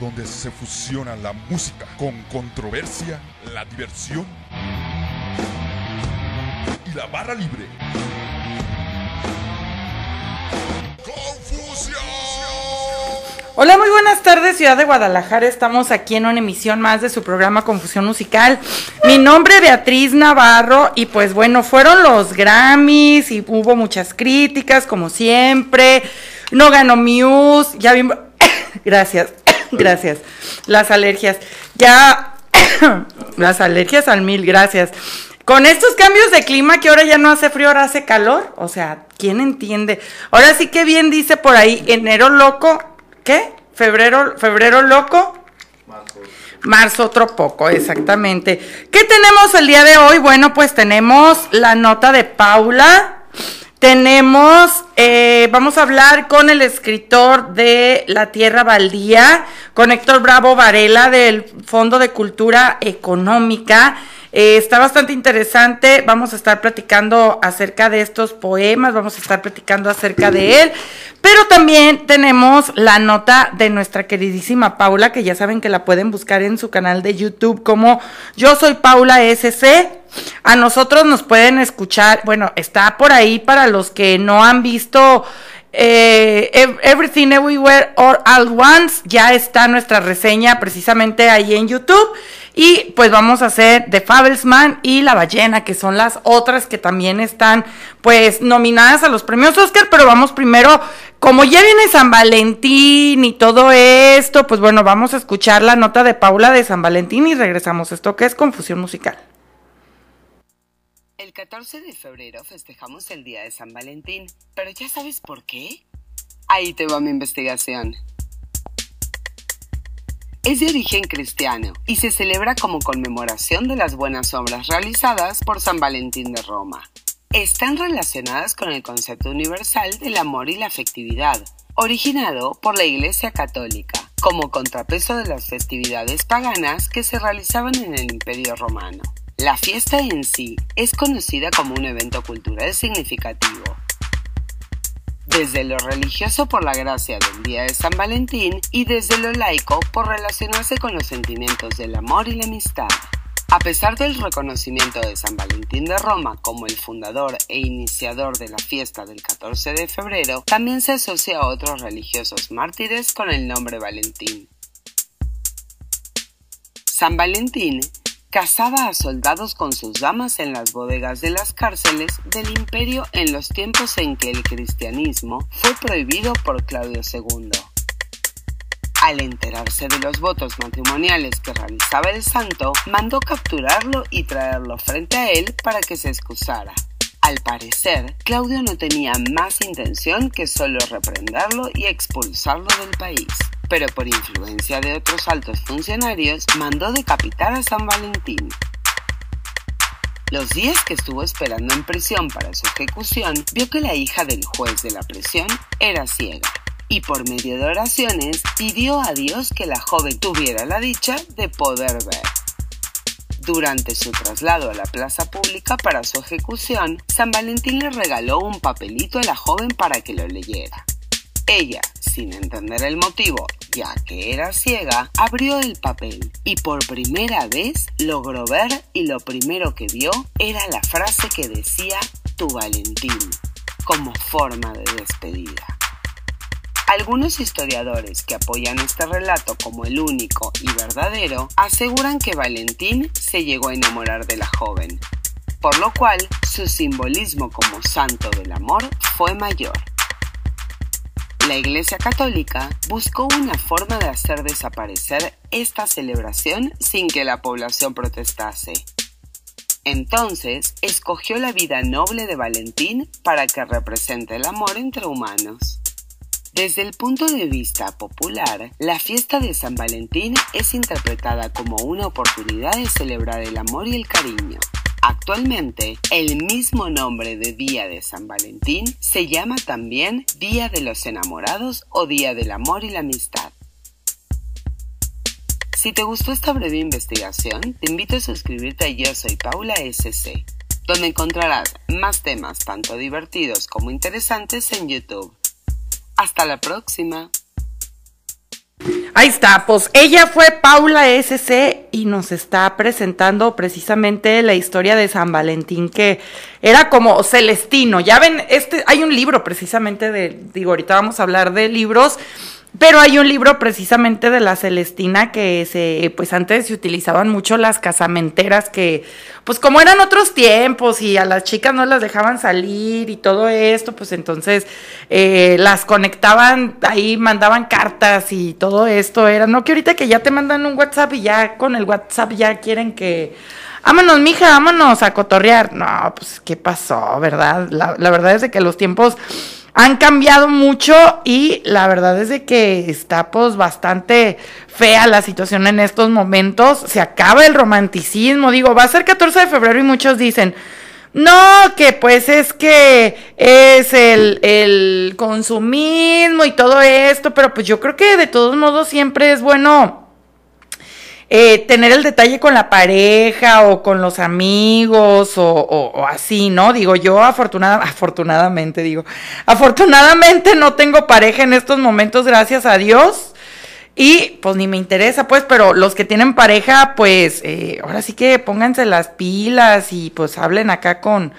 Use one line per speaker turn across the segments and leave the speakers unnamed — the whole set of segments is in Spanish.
Donde se fusiona la música con controversia, la diversión y la barra libre. ¡Confusión!
Hola, muy buenas tardes, ciudad de Guadalajara. Estamos aquí en una emisión más de su programa Confusión Musical. Mi nombre es Beatriz Navarro y pues bueno, fueron los Grammys y hubo muchas críticas, como siempre. No ganó Muse, ya vimos... gracias, gracias. Las alergias. Ya... Las alergias al mil, gracias. Con estos cambios de clima que ahora ya no hace frío, ahora hace calor. O sea, ¿quién entiende? Ahora sí que bien dice por ahí, enero loco, ¿qué? Febrero, febrero loco. Marzo otro poco, exactamente. ¿Qué tenemos el día de hoy? Bueno, pues tenemos la nota de Paula. Tenemos, eh, vamos a hablar con el escritor de La Tierra Baldía, con Héctor Bravo Varela del Fondo de Cultura Económica. Eh, está bastante interesante. Vamos a estar platicando acerca de estos poemas, vamos a estar platicando acerca de él. Pero también tenemos la nota de nuestra queridísima Paula, que ya saben que la pueden buscar en su canal de YouTube como Yo Soy Paula SC. A nosotros nos pueden escuchar, bueno, está por ahí para los que no han visto eh, Everything Everywhere All At Once, ya está nuestra reseña precisamente ahí en YouTube. Y pues vamos a hacer The Fabelsman y La Ballena, que son las otras que también están pues nominadas a los premios Oscar, pero vamos primero, como ya viene San Valentín y todo esto, pues bueno, vamos a escuchar la nota de Paula de San Valentín y regresamos. Esto que es confusión musical.
El 14 de febrero festejamos el Día de San Valentín, pero ¿ya sabes por qué? Ahí te va mi investigación. Es de origen cristiano y se celebra como conmemoración de las buenas obras realizadas por San Valentín de Roma. Están relacionadas con el concepto universal del amor y la afectividad, originado por la Iglesia Católica, como contrapeso de las festividades paganas que se realizaban en el Imperio Romano. La fiesta en sí es conocida como un evento cultural significativo. Desde lo religioso por la gracia del Día de San Valentín y desde lo laico por relacionarse con los sentimientos del amor y la amistad. A pesar del reconocimiento de San Valentín de Roma como el fundador e iniciador de la fiesta del 14 de febrero, también se asocia a otros religiosos mártires con el nombre Valentín. San Valentín cazaba a soldados con sus damas en las bodegas de las cárceles del imperio en los tiempos en que el cristianismo fue prohibido por Claudio II. Al enterarse de los votos matrimoniales que realizaba el santo, mandó capturarlo y traerlo frente a él para que se excusara. Al parecer, Claudio no tenía más intención que solo reprenderlo y expulsarlo del país, pero por influencia de otros altos funcionarios mandó decapitar a San Valentín. Los días que estuvo esperando en prisión para su ejecución, vio que la hija del juez de la prisión era ciega y por medio de oraciones pidió a Dios que la joven tuviera la dicha de poder ver. Durante su traslado a la plaza pública para su ejecución, San Valentín le regaló un papelito a la joven para que lo leyera. Ella, sin entender el motivo, ya que era ciega, abrió el papel y por primera vez logró ver y lo primero que vio era la frase que decía Tu Valentín, como forma de despedida. Algunos historiadores que apoyan este relato como el único y verdadero aseguran que Valentín se llegó a enamorar de la joven, por lo cual su simbolismo como santo del amor fue mayor. La Iglesia Católica buscó una forma de hacer desaparecer esta celebración sin que la población protestase. Entonces, escogió la vida noble de Valentín para que represente el amor entre humanos. Desde el punto de vista popular, la fiesta de San Valentín es interpretada como una oportunidad de celebrar el amor y el cariño. Actualmente, el mismo nombre de Día de San Valentín se llama también Día de los Enamorados o Día del Amor y la Amistad. Si te gustó esta breve investigación, te invito a suscribirte a Yo Soy Paula SC, donde encontrarás más temas tanto divertidos como interesantes en YouTube. Hasta la próxima.
Ahí está, pues ella fue Paula SC y nos está presentando precisamente la historia de San Valentín que era como Celestino. Ya ven, este hay un libro precisamente de digo, ahorita vamos a hablar de libros pero hay un libro precisamente de la Celestina que se, pues antes se utilizaban mucho las casamenteras que, pues como eran otros tiempos y a las chicas no las dejaban salir y todo esto, pues entonces eh, las conectaban ahí, mandaban cartas y todo esto era, no que ahorita que ya te mandan un WhatsApp y ya con el WhatsApp ya quieren que, vámonos mija, vámonos a cotorrear. No, pues qué pasó, ¿verdad? La, la verdad es de que los tiempos han cambiado mucho y la verdad es de que está pues bastante fea la situación en estos momentos. Se acaba el romanticismo, digo, va a ser 14 de febrero y muchos dicen, no, que pues es que es el, el consumismo y todo esto, pero pues yo creo que de todos modos siempre es bueno eh, tener el detalle con la pareja o con los amigos o, así, ¿no? Digo, yo afortunada, afortunadamente digo, afortunadamente no tengo pareja en estos momentos, gracias a Dios. Y pues ni me interesa, pues, pero los que tienen pareja, pues, eh, ahora sí que pónganse las pilas y pues hablen acá con,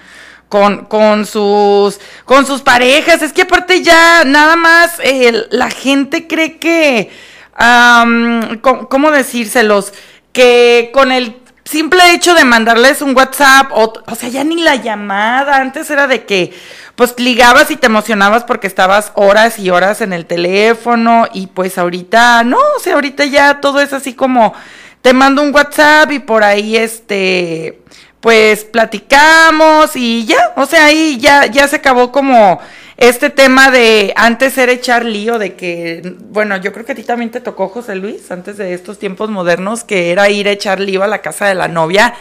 con, con sus con sus parejas. Es que aparte ya nada más eh, la gente cree que ¿cómo decírselos? Que con el simple hecho de mandarles un WhatsApp, o, o sea, ya ni la llamada, antes era de que pues ligabas y te emocionabas porque estabas horas y horas en el teléfono y pues ahorita no, o sea, ahorita ya todo es así como te mando un WhatsApp y por ahí este pues platicamos y ya, o sea, ahí ya ya se acabó como este tema de antes era echar lío, de que, bueno, yo creo que a ti también te tocó, José Luis, antes de estos tiempos modernos, que era ir a echar lío a la casa de la novia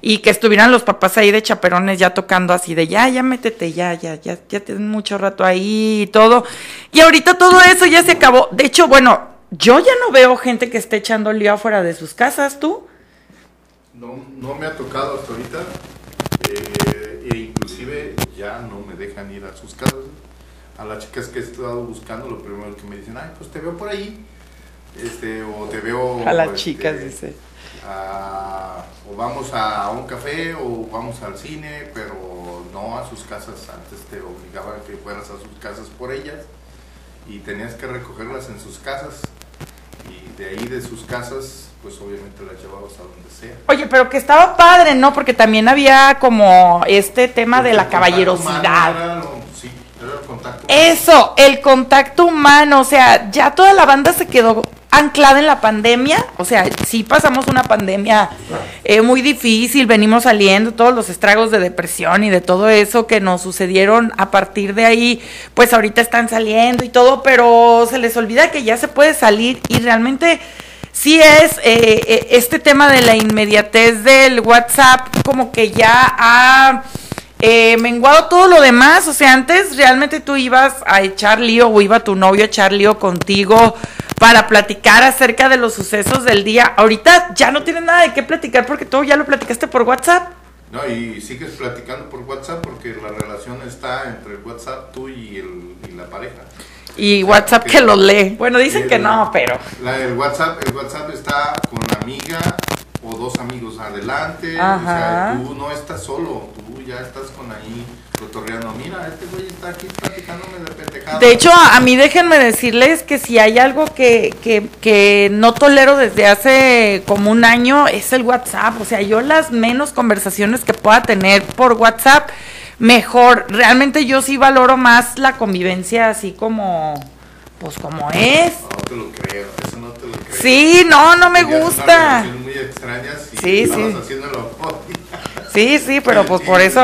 y que estuvieran los papás ahí de chaperones ya tocando así de ya, ya métete, ya, ya, ya, ya tienen mucho rato ahí y todo. Y ahorita todo eso ya se acabó. De hecho, bueno, yo ya no veo gente que esté echando lío afuera de sus casas, ¿tú?
No, no me ha tocado hasta ahorita. Eh, e inclusive ya no me dejan ir a sus casas a las chicas que he estado buscando, lo primero que me dicen, ay, pues te veo por ahí, este, o te veo...
A las
este,
chicas, dice.
o vamos a un café o vamos al cine, pero no a sus casas. Antes te obligaban a que fueras a sus casas por ellas y tenías que recogerlas en sus casas. Y de ahí de sus casas, pues obviamente las llevabas a donde sea.
Oye, pero que estaba padre, ¿no? Porque también había como este tema de la caballerosidad. Eso, el contacto humano, o sea, ya toda la banda se quedó anclada en la pandemia, o sea, sí pasamos una pandemia eh, muy difícil, venimos saliendo, todos los estragos de depresión y de todo eso que nos sucedieron a partir de ahí, pues ahorita están saliendo y todo, pero se les olvida que ya se puede salir y realmente sí es eh, eh, este tema de la inmediatez del WhatsApp como que ya ha eh, menguado todo lo demás. O sea, antes realmente tú ibas a echar lío o iba tu novio a echar lío contigo para platicar acerca de los sucesos del día. Ahorita ya no tienes nada de qué platicar porque todo ya lo platicaste por WhatsApp.
No, y sigues platicando por WhatsApp porque la relación está entre el WhatsApp tú y, el, y la pareja.
Y WhatsApp que, lo lee. Bueno, dicen que no, pero.
el, WhatsApp, el WhatsApp está con la amiga o dos amigos adelante. O sea, tú no estás solo, tú ya estás con ahí cotorreando. Mira, este güey está aquí platicándome de pendejada.
De hecho, a, mí déjenme decirles que si hay algo que, que, que no tolero desde hace como un año es el WhatsApp. O sea, yo las menos conversaciones que pueda tener por WhatsApp, mejor. Realmente yo sí valoro más la convivencia así como pues como es.
No te lo creo, eso no te lo creo.
Sí, no, no me gusta.
muy extrañas y
sí, sí.
haciéndolo
Sí, sí, pero pues por eso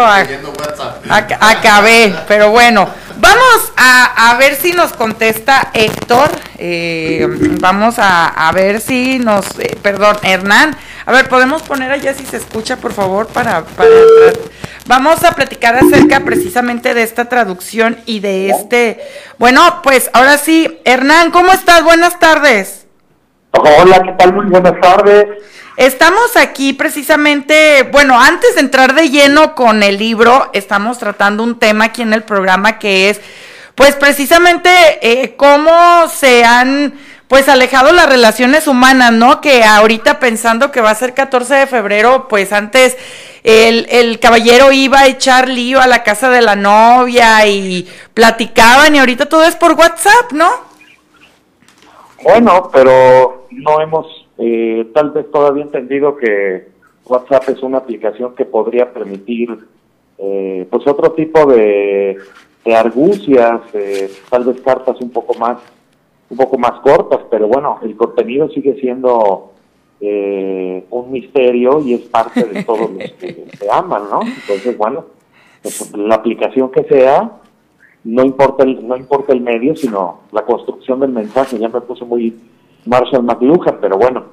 acabé. Pero bueno, vamos a, a, ver si nos contesta Héctor. Eh, vamos a, ver si nos. Eh, perdón, Hernán. A ver, podemos poner allá si se escucha, por favor, para, para. Vamos a platicar acerca precisamente de esta traducción y de este. Bueno, pues ahora sí, Hernán, ¿cómo estás? Buenas tardes.
Hola, ¿qué tal? Muy buenas tardes.
Estamos aquí precisamente, bueno, antes de entrar de lleno con el libro, estamos tratando un tema aquí en el programa que es, pues precisamente eh, cómo se han, pues alejado las relaciones humanas, ¿no? Que ahorita pensando que va a ser 14 de febrero, pues antes el, el caballero iba a echar lío a la casa de la novia y platicaban y ahorita todo es por WhatsApp, ¿no?
Bueno, pero no hemos eh, tal vez todavía entendido que WhatsApp es una aplicación que podría permitir eh, pues otro tipo de, de argucias, eh, tal vez cartas un poco más un poco más cortas, pero bueno, el contenido sigue siendo eh, un misterio y es parte de todos los que se aman, ¿no? Entonces, bueno, pues, la aplicación que sea, no importa el, no importa el medio, sino la construcción del mensaje. Ya me puse muy Marshall McLuhan, pero bueno.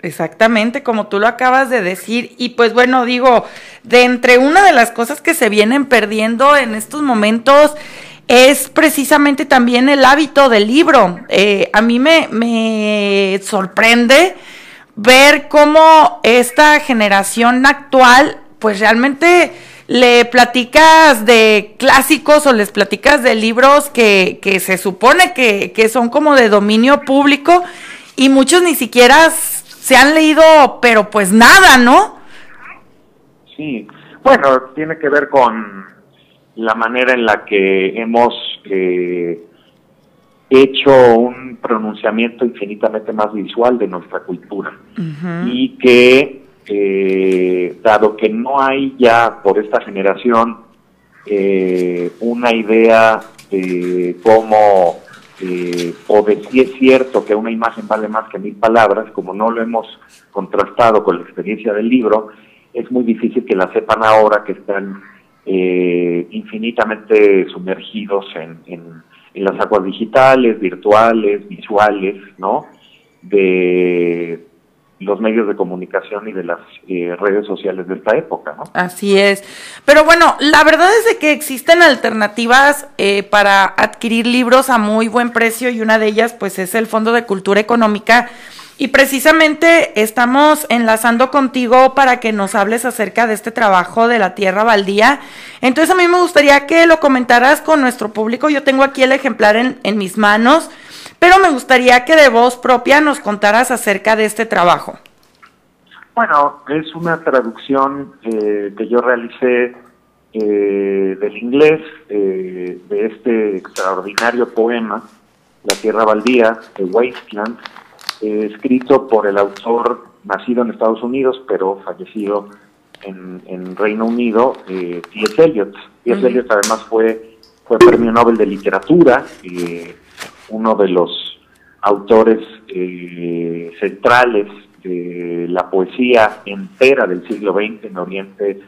Exactamente, como tú lo acabas de decir. Y pues bueno, digo, de entre una de las cosas que se vienen perdiendo en estos momentos es precisamente también el hábito del libro. Eh, a mí me, me sorprende ver cómo esta generación actual, pues realmente le platicas de clásicos o les platicas de libros que, que se supone que, que, son como de dominio público y muchos ni siquiera se han leído, pero pues nada, ¿no?
Sí, bueno, tiene que ver con la manera en la que hemos eh, hecho un pronunciamiento infinitamente más visual de nuestra cultura. Y que eh, dado que no hay ya por esta generación eh, una idea de cómo eh, o de si es cierto que una imagen vale más que mil palabras, como no lo hemos contrastado con la experiencia del libro, es muy difícil que la sepan ahora que están eh, infinitamente sumergidos en, las aguas digitales, virtuales, visuales, ¿no? De los medios de comunicación y de las eh, redes sociales de esta época, ¿no?
Así es. Pero bueno, la verdad es de que existen alternativas eh, para adquirir libros a muy buen precio y una de ellas pues es el Fondo de Cultura Económica y precisamente estamos enlazando contigo para que nos hables acerca de este trabajo de la tierra baldía. Entonces a mí me gustaría que lo comentaras con nuestro público. Yo tengo aquí el ejemplar en, mis manos pero me gustaría que de voz propia nos contaras acerca de este trabajo.
Bueno, es una traducción eh, que yo realicé eh, del inglés eh, de este extraordinario poema, La Tierra Baldía, de Wasteland, escrito por el autor nacido en Estados Unidos, pero fallecido en, Reino Unido, T.S. Eliot. T.S. Eliot además fue, fue premio Nobel de Literatura uno de los autores eh, centrales de la poesía entera del siglo XX en Oriente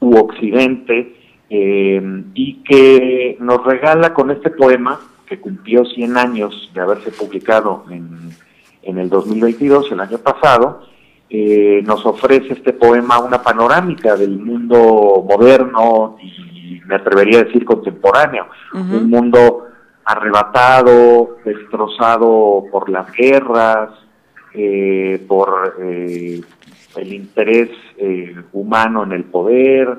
u Occidente, eh, y que nos regala con este poema, que cumplió 100 años de haberse publicado en, en el 2022, el año pasado, eh, nos ofrece este poema una panorámica del mundo moderno y me atrevería a decir contemporáneo, un mundo arrebatado, destrozado por las guerras, eh, por eh, el interés eh, humano en el poder,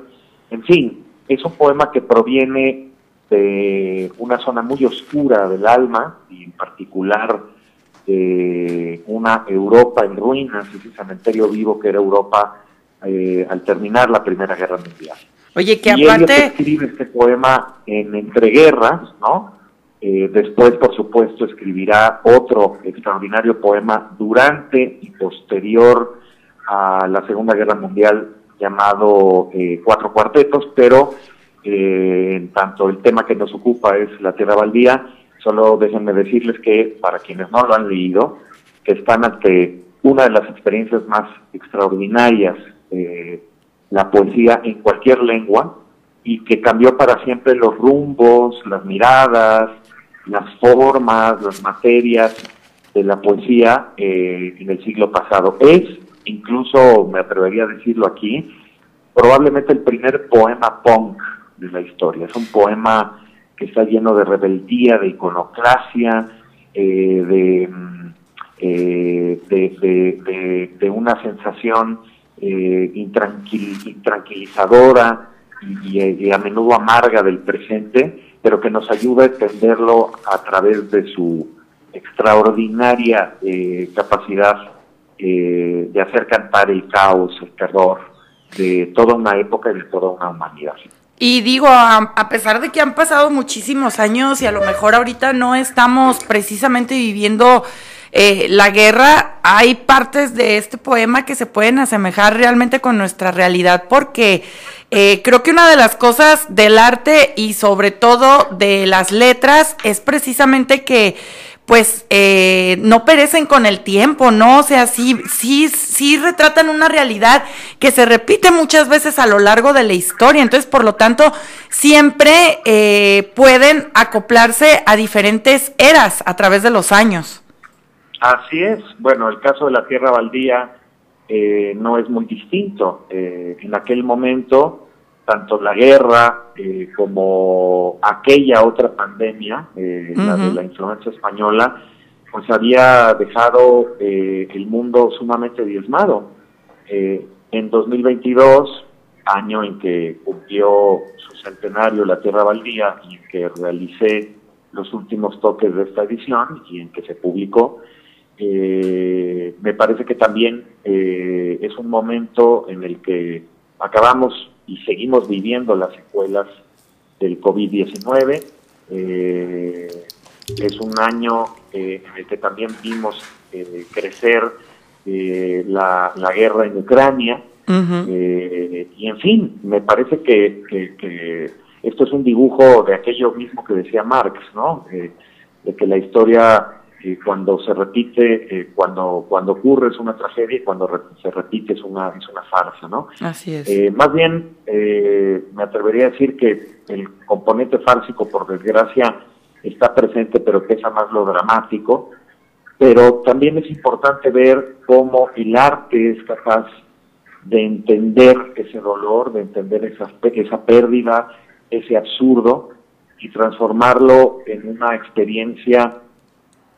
en fin, es un poema que proviene de una zona muy oscura del alma y en particular de una Europa en ruinas, ese cementerio vivo que era Europa al terminar la Primera Guerra Mundial.
Oye, que aparte...
escribe este poema en entreguerras, ¿no? Eh, después, por supuesto, escribirá otro extraordinario poema durante y posterior a la Segunda Guerra Mundial llamado eh, Cuatro Cuartetos, pero eh, en tanto el tema que nos ocupa es la Tierra Baldía, solo déjenme decirles que para quienes no lo han leído, que están ante una de las experiencias más extraordinarias, la poesía en cualquier lengua, y que cambió para siempre los rumbos, las miradas, las formas, las materias de la poesía eh, en el siglo pasado. Es, incluso me atrevería a decirlo aquí, probablemente el primer poema punk de la historia. Es un poema que está lleno de rebeldía, de iconoclasia, eh, mm, eh, de, de, una sensación eh, intranquilizadora y, a menudo amarga del presente, pero que nos ayuda a entenderlo a través de su extraordinaria capacidad de hacer cantar el caos, el terror de toda una época y de toda una humanidad.
Y digo, a, pesar de que han pasado muchísimos años y a lo mejor ahorita no estamos precisamente viviendo eh, la guerra, hay partes de este poema que se pueden asemejar realmente con nuestra realidad, porque eh, creo que una de las cosas del arte y sobre todo de las letras es precisamente que pues eh, no perecen con el tiempo, ¿no? O sea, sí, sí, sí retratan una realidad que se repite muchas veces a lo largo de la historia. Entonces, por lo tanto, siempre eh, pueden acoplarse a diferentes eras a través de los años.
Así es. Bueno, el caso de la Tierra Baldía eh, no es muy distinto. en aquel momento, tanto la guerra eh, como aquella otra pandemia, eh, la de la influenza española, pues había dejado eh, el mundo sumamente diezmado. en 2022, año en que cumplió su centenario la Tierra Baldía y en que realicé los últimos toques de esta edición y en que se publicó, me parece que también es un momento en el que acabamos y seguimos viviendo las secuelas del COVID-19. Eh, es un año eh, en el que también vimos eh, crecer la, guerra en Ucrania. y en fin, me parece que, que, esto es un dibujo de aquello mismo que decía Marx, ¿no? de que la historia cuando se repite, eh, cuando cuando ocurre es una tragedia y cuando se repite es una es una farsa, ¿no?
Así es.
Eh, más bien, eh, me atrevería a decir que el componente fársico, por desgracia, está presente, pero pesa más lo dramático. Pero también es importante ver cómo el arte es capaz de entender ese dolor, de entender esa, esa pérdida, ese absurdo, y transformarlo en una experiencia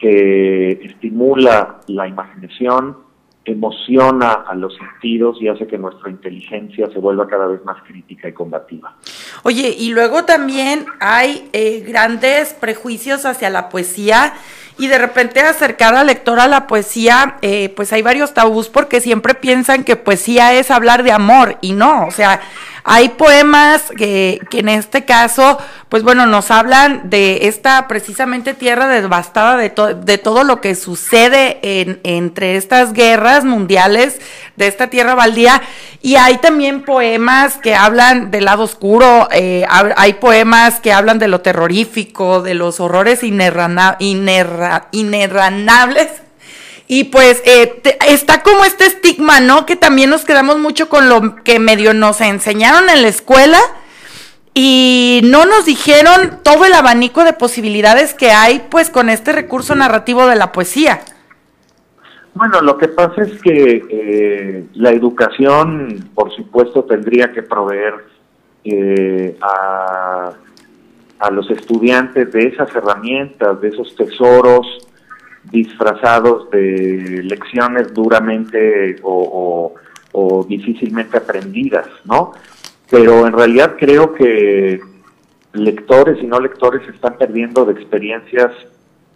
que estimula la imaginación, emociona a los sentidos y hace que nuestra inteligencia se vuelva cada vez más crítica y combativa.
Oye, y luego también hay eh, grandes prejuicios hacia la poesía y de repente acercar al lector a la poesía, eh, pues hay varios tabús porque siempre piensan que poesía es hablar de amor y no, o sea, hay poemas que, que, en este caso, pues bueno, nos hablan de esta precisamente tierra devastada, de, de todo lo que sucede en, entre estas guerras mundiales, de esta tierra baldía. Y hay también poemas que hablan del lado oscuro, eh, hay poemas que hablan de lo terrorífico, de los horrores inerranables y pues eh, está como este estigma, ¿no? Que también nos quedamos mucho con lo que medio nos enseñaron en la escuela y no nos dijeron todo el abanico de posibilidades que hay pues con este recurso narrativo de la poesía.
Bueno, lo que pasa es que eh, la educación, por supuesto, tendría que proveer eh, a, a los estudiantes de esas herramientas, de esos tesoros disfrazados de lecciones duramente o, difícilmente aprendidas, ¿no? Pero en realidad creo que lectores y no lectores están perdiendo de experiencias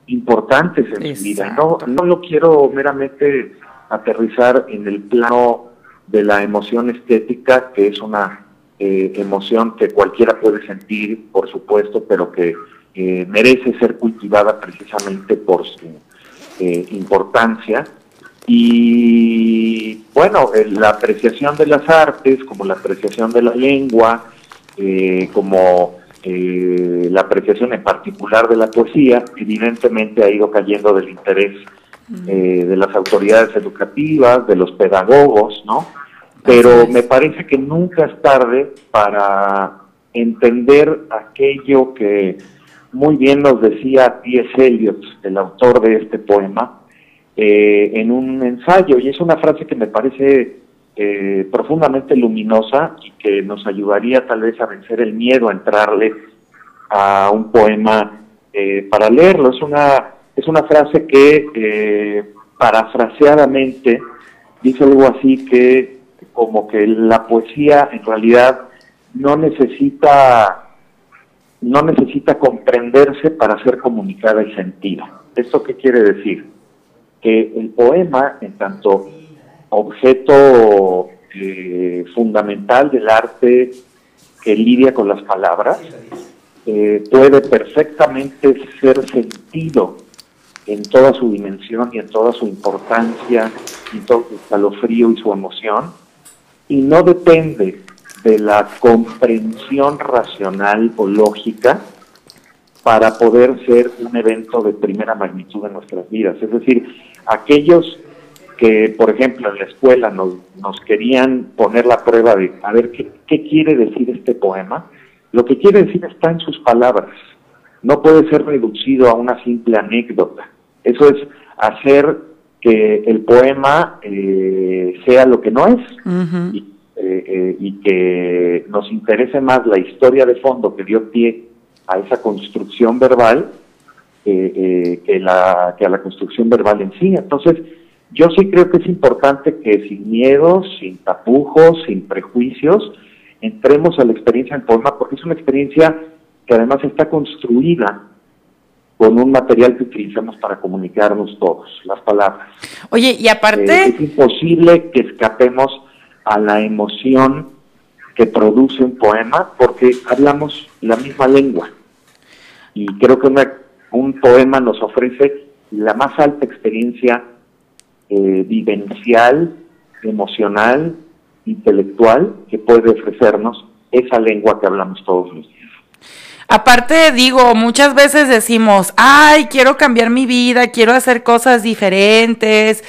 importantes en su vida. No, no lo quiero meramente aterrizar en el plano de la emoción estética, que es una eh, emoción que cualquiera puede sentir, por supuesto, pero que eh, merece ser cultivada precisamente por su eh, importancia. Y bueno, eh, la apreciación de las artes, como la apreciación de la lengua, eh, la apreciación en particular de la poesía, evidentemente ha ido cayendo del interés de las autoridades educativas, de los pedagogos, ¿no? Pero me parece que nunca es tarde para entender aquello que muy bien nos decía T.S. Eliot, el autor de este poema, eh, en un ensayo, y es una frase que me parece eh, profundamente luminosa y que nos ayudaría tal vez a vencer el miedo a entrarle a un poema eh, para leerlo. Es una, es una frase que parafraseadamente dice algo así que como que la poesía en realidad no necesita no necesita comprenderse para ser comunicada y sentida. ¿Esto qué quiere decir? Que el poema, en tanto objeto eh, fundamental del arte que lidia con las palabras, eh, puede perfectamente ser sentido en toda su dimensión y en toda su importancia, y todo su escalofrío y su emoción, y no depende de la comprensión racional o lógica para poder ser un evento de primera magnitud en nuestras vidas. Es decir, aquellos que, por ejemplo, en la escuela nos, nos querían poner la prueba de, a ver, ¿qué, ¿qué quiere decir este poema? Lo que quiere decir está en sus palabras. No puede ser reducido a una simple anécdota. Eso es hacer que el poema eh, sea lo que no es. Eh, eh, y que nos interese más la historia de fondo que dio pie a esa construcción verbal eh, que, la, que a la construcción verbal en sí. Entonces, yo sí creo que es importante que sin miedos, sin tapujos, sin prejuicios, entremos a la experiencia del poema, porque es una experiencia que además está construida con un material que utilizamos para comunicarnos todos, las palabras.
Oye, y aparte...
es imposible que escapemos a la emoción que produce un poema porque hablamos la misma lengua. Y creo que un poema nos ofrece la más alta experiencia eh, vivencial, emocional, intelectual que puede ofrecernos esa lengua que hablamos todos los días.
Aparte, digo, muchas veces decimos, ay, quiero cambiar mi vida, quiero hacer cosas diferentes,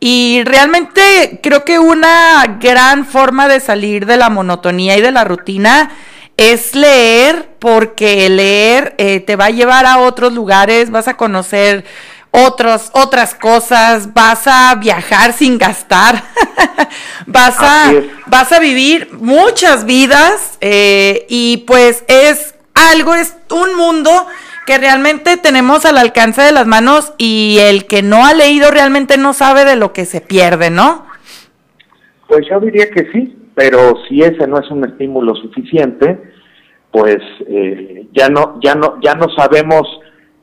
y realmente creo que una gran forma de salir de la monotonía y de la rutina es leer, porque leer eh, te va a llevar a otros lugares, vas a conocer otros, otras cosas, vas a viajar sin gastar, vas, a, vas a vivir muchas vidas eh, y pues es algo, es un mundo que realmente tenemos al alcance de las manos y el que no ha leído realmente no sabe de lo que se pierde, ¿no?
Pues yo diría que sí, pero si ese no es un estímulo suficiente, pues eh, ya no ya no ya no sabemos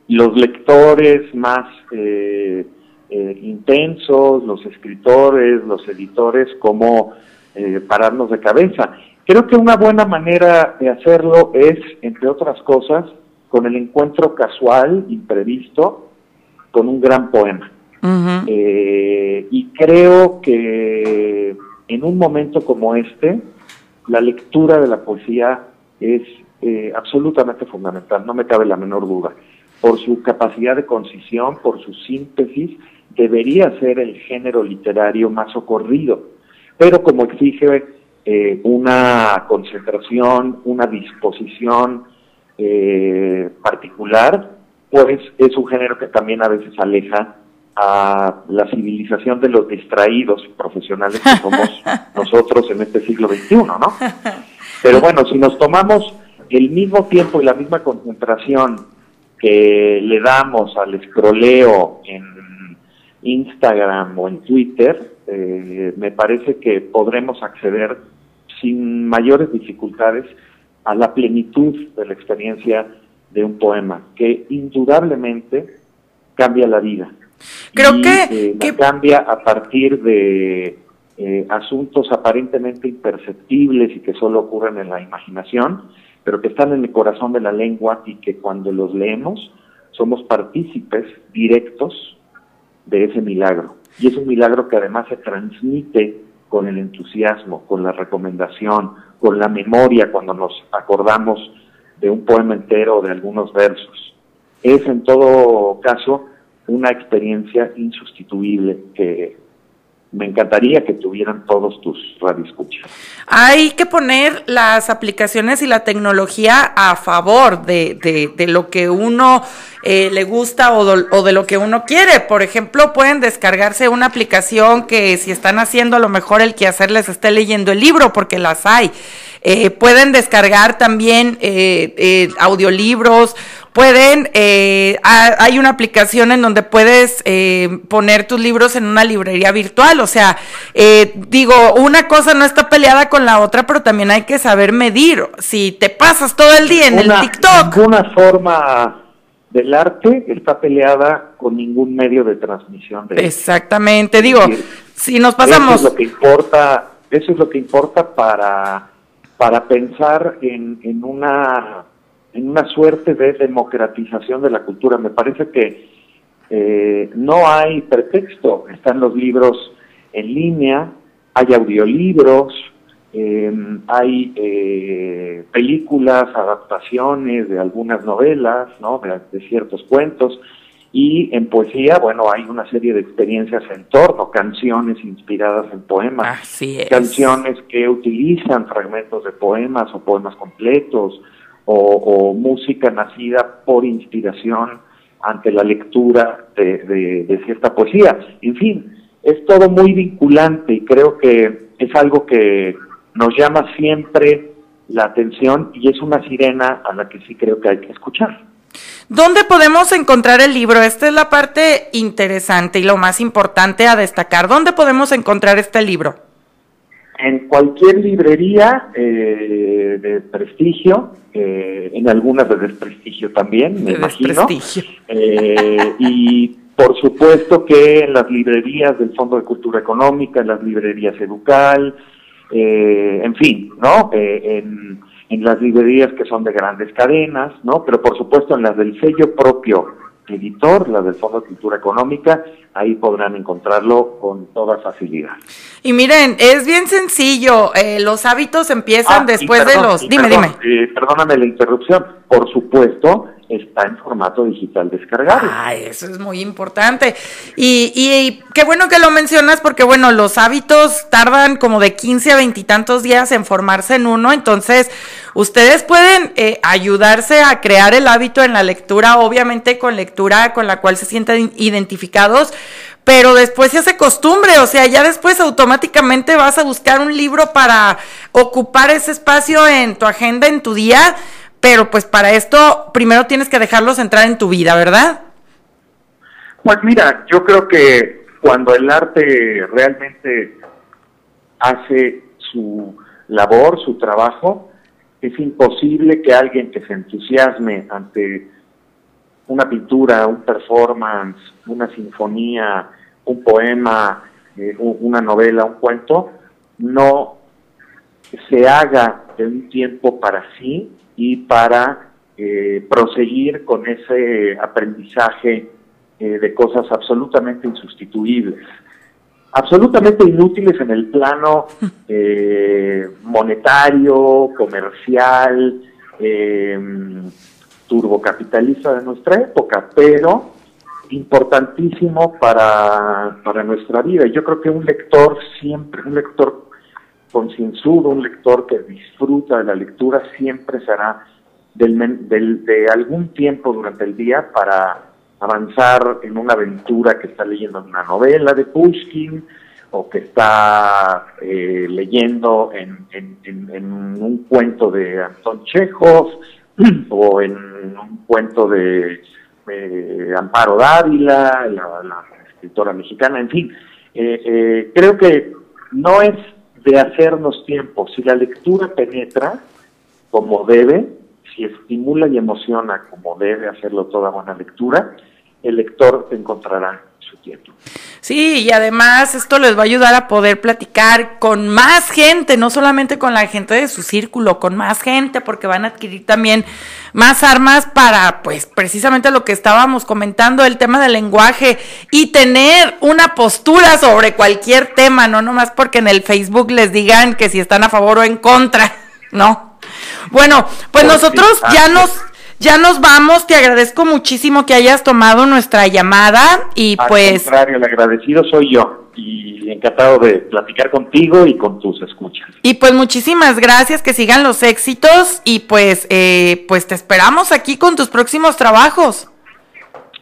los lectores más eh, eh, intensos, los escritores, los editores, cómo pararnos de cabeza. Creo que una buena manera de hacerlo es, entre otras cosas, con el encuentro casual, imprevisto, con un gran poema. Eh, y creo que en un momento como este, la lectura de la poesía es eh, absolutamente fundamental, no me cabe la menor duda. Por su capacidad de concisión, por su síntesis, debería ser el género literario más ocurrido, pero como exige eh, una concentración, una disposición, eh, particular, pues es un género que también a veces aleja a la civilización de los distraídos profesionales que somos nosotros en este siglo XXI, ¿no? Pero bueno, si nos tomamos el mismo tiempo y la misma concentración que le damos al escroleo en Instagram o en Twitter, eh, me parece que podremos acceder sin mayores dificultades a la plenitud de la experiencia de un poema, que indudablemente cambia la vida.
Creo que,
eh, cambia a partir de eh, asuntos aparentemente imperceptibles y que solo ocurren en la imaginación, pero que están en el corazón de la lengua y que cuando los leemos somos partícipes directos de ese milagro. Y es un milagro que además se transmite con el entusiasmo, con la recomendación, con la memoria cuando nos acordamos de un poema entero o de algunos versos. Es en todo caso una experiencia insustituible que, me encantaría que tuvieran todos tus radioescuchas.
Hay que poner las aplicaciones y la tecnología a favor de, de, de lo que uno eh, le gusta o, o, de lo que uno quiere. Por ejemplo, pueden descargarse una aplicación que si están haciendo a lo mejor el quehacer les esté leyendo el libro, porque las hay. Eh, pueden descargar también eh, eh, audiolibros, pueden, eh, hay una aplicación en donde puedes eh, poner tus libros en una librería virtual, o sea, eh, digo, una cosa no está peleada con la otra, pero también hay que saber medir. Si te pasas todo el día en
una,
el TikTok.
Ninguna forma del arte está peleada con ningún medio de transmisión. De
Exactamente, digo, si nos pasamos...
Eso es lo que importa, eso es lo que importa para, para pensar en, en una en una suerte de democratización de la cultura. Me parece que eh, no hay pretexto. Están los libros en línea, hay audiolibros, eh, hay eh, películas, adaptaciones de algunas novelas, ¿no? de, ciertos cuentos. Y en poesía, bueno, hay una serie de experiencias en torno, canciones inspiradas en poemas,
Así es.
canciones que utilizan fragmentos de poemas o poemas completos, o, o, música nacida por inspiración ante la lectura de, de, de, cierta poesía. En fin, es todo muy vinculante y creo que es algo que nos llama siempre la atención y es una sirena a la que sí creo que hay que escuchar.
¿Dónde podemos encontrar el libro? Esta es la parte interesante y lo más importante a destacar. ¿Dónde podemos encontrar este libro?
En cualquier librería eh, de prestigio, eh, en algunas de desprestigio también, me
de
imagino. Eh, y por supuesto que en las librerías del Fondo de Cultura Económica, en las librerías Educal, eh, en fin, ¿no? en, en las librerías que son de grandes cadenas, ¿no? Pero por supuesto en las del sello propio editor, la del Fondo de Cultura Económica, ahí podrán encontrarlo con toda facilidad.
Y miren, es bien sencillo, eh, los hábitos empiezan ah, después
perdón,
de los... Dime,
perdón,
dime.
Eh, perdóname la interrupción, por supuesto, está en formato digital descargable.
Ah, eso es muy importante. Y, y, y, qué bueno que lo mencionas porque, bueno, los hábitos tardan como de 15 a 20 y tantos días en formarse en uno, entonces ustedes pueden eh, ayudarse a crear el hábito en la lectura, obviamente con lectura con la cual se sientan identificados, pero después se hace costumbre, o sea, ya después automáticamente vas a buscar un libro para ocupar ese espacio en tu agenda, en tu día, pero pues para esto primero tienes que dejarlos entrar en tu vida, ¿verdad?
Pues mira, yo creo que cuando el arte realmente hace su labor, su trabajo, es imposible que alguien que se entusiasme ante una pintura, un performance, una sinfonía, un poema, eh, una novela, un cuento, no se haga de un tiempo para sí y para eh, proseguir con ese aprendizaje eh, de cosas absolutamente insustituibles, absolutamente inútiles en el plano eh, monetario, comercial, eh, turbocapitalista de nuestra época, pero importantísimo para, para nuestra vida. Yo creo que un lector siempre, un lector concienzudo, un lector que disfruta de la lectura, siempre será del, del, de algún tiempo durante el día para avanzar en una aventura que está leyendo una novela de Pushkin o que está eh, leyendo en, en, en, en, un cuento de Anton Chekhov o en un cuento de eh, Amparo Dávila, la, la, escritora mexicana, en fin. Eh, eh, creo que no es de hacernos tiempo. Si la lectura penetra como debe, si estimula y emociona como debe hacerlo toda buena lectura, el lector encontrará su tiempo.
Sí, y además esto les va a ayudar a poder platicar con más gente, no solamente con la gente de su círculo, con más gente, porque van a adquirir también más armas para, pues, precisamente lo que estábamos comentando, el tema del lenguaje y tener una postura sobre cualquier tema, no nomás porque en el Facebook les digan que si están a favor o en contra, ¿no? Bueno, pues nosotros ya nos ya nos vamos, te agradezco muchísimo que hayas tomado nuestra llamada y
Al
pues...
contrario, el agradecido soy yo. y encantado de platicar contigo y con tus escuchas.
Y pues muchísimas gracias, que sigan los éxitos y pues, eh, pues te esperamos aquí con tus próximos trabajos.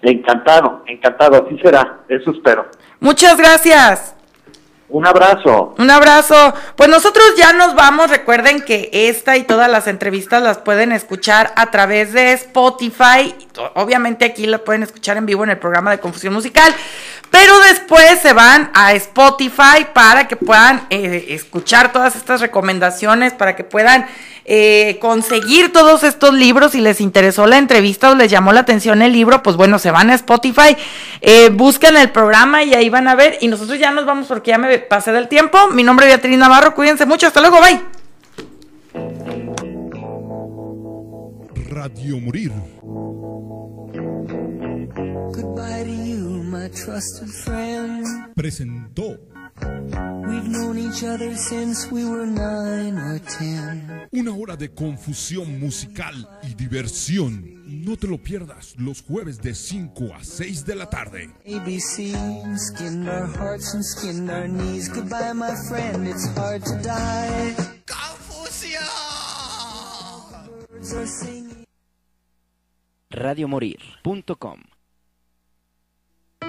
Encantado, encantado, así será, eso espero.
Muchas gracias.
Un abrazo.
Un abrazo. Pues nosotros ya nos vamos. Recuerden que esta y todas las entrevistas las pueden escuchar a través de Spotify. Obviamente aquí la pueden escuchar en vivo en el programa de Confusión Musical. Pero después se van a Spotify para que puedan eh, escuchar todas estas recomendaciones, para que puedan eh, conseguir todos estos libros. Si les interesó la entrevista o les llamó la atención el libro, pues bueno, se van a Spotify, eh, buscan el programa y ahí van a ver. Y nosotros ya nos vamos porque ya me pasé del tiempo. Mi nombre es Beatriz Navarro, cuídense mucho. Hasta luego, bye.
Radio Morir.
Ten.
una hora de confusión musical y diversión. No te lo pierdas los jueves de 5 a 6 de la tarde.
ABC skinned our hearts and skinned our knees. Goodbye, my friend, it's hard to die. Singing.
radiomorir.com